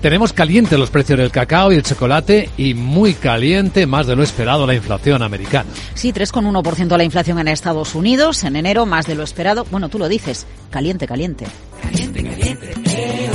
Tenemos caliente los precios del cacao y el chocolate y muy caliente, más de lo esperado, la inflación americana. Sí, 3,1% la inflación en Estados Unidos. En enero, más de lo esperado. Bueno, tú lo dices, caliente, caliente. Caliente, caliente. caliente,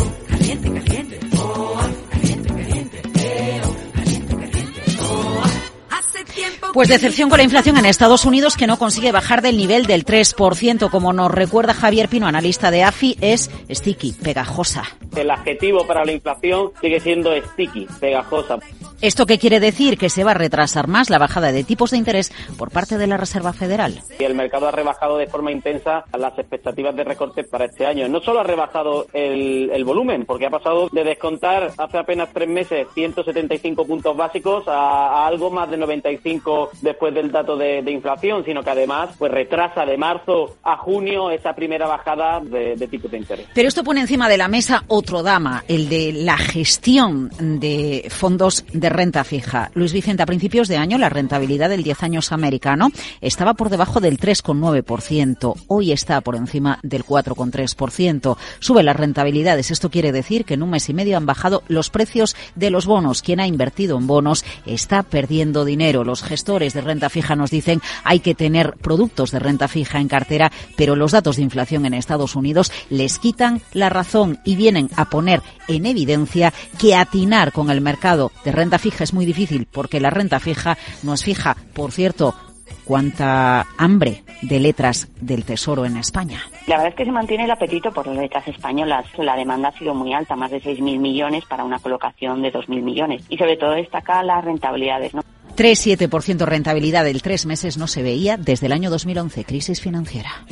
Pues decepción con la inflación en Estados Unidos que no consigue bajar del nivel del 3%. Como nos recuerda Javier Pino, analista de AFI, es sticky, pegajosa. El adjetivo para la inflación sigue siendo sticky, pegajosa. ¿Esto qué quiere decir? Que se va a retrasar más la bajada de tipos de interés por parte de la Reserva Federal. Y el mercado ha rebajado de forma intensa las expectativas de recortes para este año. No solo ha rebajado el, volumen, porque ha pasado de descontar hace apenas tres meses 175 puntos básicos a, algo más de 95 después del dato de, inflación, sino que además pues retrasa de marzo a junio esa primera bajada de, de tipos de interés. Pero esto pone encima de la mesa otro dama, el de la gestión de fondos de renta fija. Luis Vicente, a principios de año la rentabilidad del 10 años americano estaba por debajo del 3,9%. Hoy está por encima del 4,3%. Sube las rentabilidades. Esto quiere decir que en un mes y medio han bajado los precios de los bonos. Quien ha invertido en bonos está perdiendo dinero. Los gestores de renta fija nos dicen hay que tener productos de renta fija en cartera, pero los datos de inflación en Estados Unidos les quitan la razón y vienen a poner en evidencia que atinar con el mercado de renta fija es muy difícil porque la renta fija no es fija. Por cierto, cuánta hambre de letras del Tesoro en España. La verdad es que se mantiene el apetito por las letras españolas. La demanda ha sido muy alta, más de 6.000 millones para una colocación de 2.000 millones. Y sobre todo destaca las rentabilidades. ¿no? 3,7% rentabilidad del tres meses no se veía desde el año 2011, crisis financiera.